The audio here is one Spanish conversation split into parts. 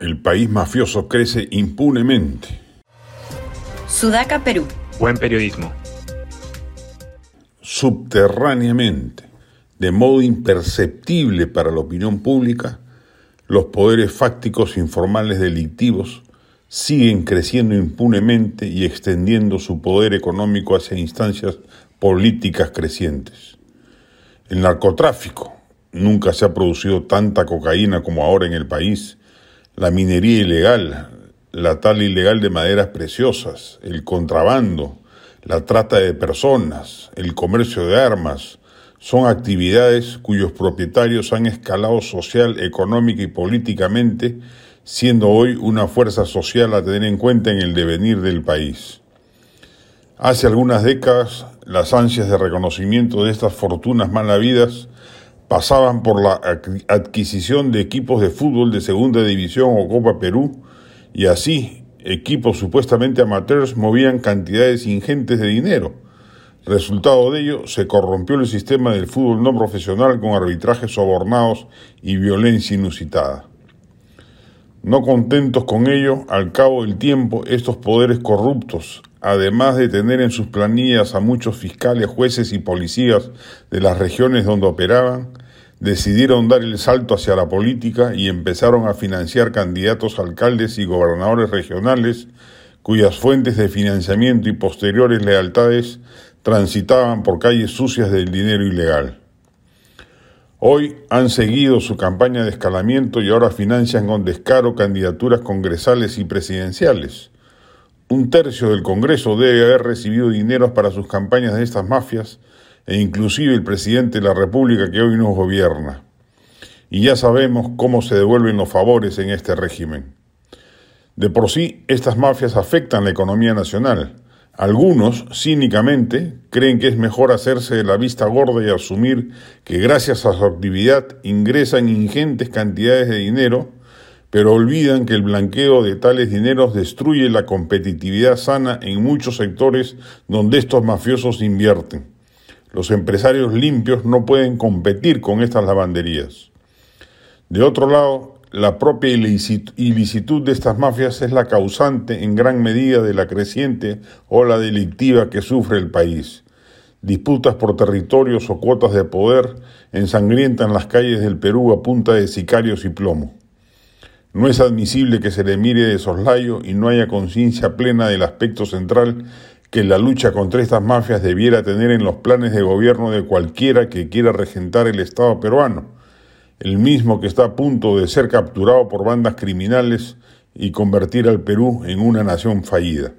El país mafioso crece impunemente. Sudaca, Perú. Buen periodismo. Subterráneamente, de modo imperceptible para la opinión pública, los poderes fácticos informales delictivos siguen creciendo impunemente y extendiendo su poder económico hacia instancias políticas crecientes. El narcotráfico, nunca se ha producido tanta cocaína como ahora en el país, la minería ilegal, la tala ilegal de maderas preciosas, el contrabando, la trata de personas, el comercio de armas, son actividades cuyos propietarios han escalado social, económica y políticamente, siendo hoy una fuerza social a tener en cuenta en el devenir del país. Hace algunas décadas, las ansias de reconocimiento de estas fortunas mal habidas pasaban por la adquisición de equipos de fútbol de segunda división o Copa Perú y así equipos supuestamente amateurs movían cantidades ingentes de dinero. Resultado de ello, se corrompió el sistema del fútbol no profesional con arbitrajes sobornados y violencia inusitada. No contentos con ello, al cabo del tiempo, estos poderes corruptos, además de tener en sus planillas a muchos fiscales, jueces y policías de las regiones donde operaban, decidieron dar el salto hacia la política y empezaron a financiar candidatos alcaldes y gobernadores regionales cuyas fuentes de financiamiento y posteriores lealtades transitaban por calles sucias del dinero ilegal. Hoy han seguido su campaña de escalamiento y ahora financian con descaro candidaturas congresales y presidenciales. Un tercio del Congreso debe haber recibido dineros para sus campañas de estas mafias e inclusive el presidente de la República que hoy nos gobierna. Y ya sabemos cómo se devuelven los favores en este régimen. De por sí, estas mafias afectan la economía nacional. Algunos, cínicamente, creen que es mejor hacerse de la vista gorda y asumir que gracias a su actividad ingresan ingentes cantidades de dinero, pero olvidan que el blanqueo de tales dineros destruye la competitividad sana en muchos sectores donde estos mafiosos invierten. Los empresarios limpios no pueden competir con estas lavanderías. De otro lado, la propia ilicitud de estas mafias es la causante en gran medida de la creciente ola delictiva que sufre el país. Disputas por territorios o cuotas de poder ensangrientan las calles del Perú a punta de sicarios y plomo. No es admisible que se le mire de soslayo y no haya conciencia plena del aspecto central que la lucha contra estas mafias debiera tener en los planes de gobierno de cualquiera que quiera regentar el Estado peruano, el mismo que está a punto de ser capturado por bandas criminales y convertir al Perú en una nación fallida.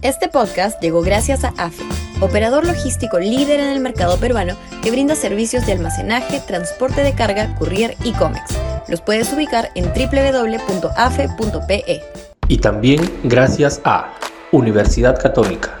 Este podcast llegó gracias a AFE, operador logístico líder en el mercado peruano que brinda servicios de almacenaje, transporte de carga, courier y cómics los puedes ubicar en www.afe.pe. Y también gracias a Universidad Católica,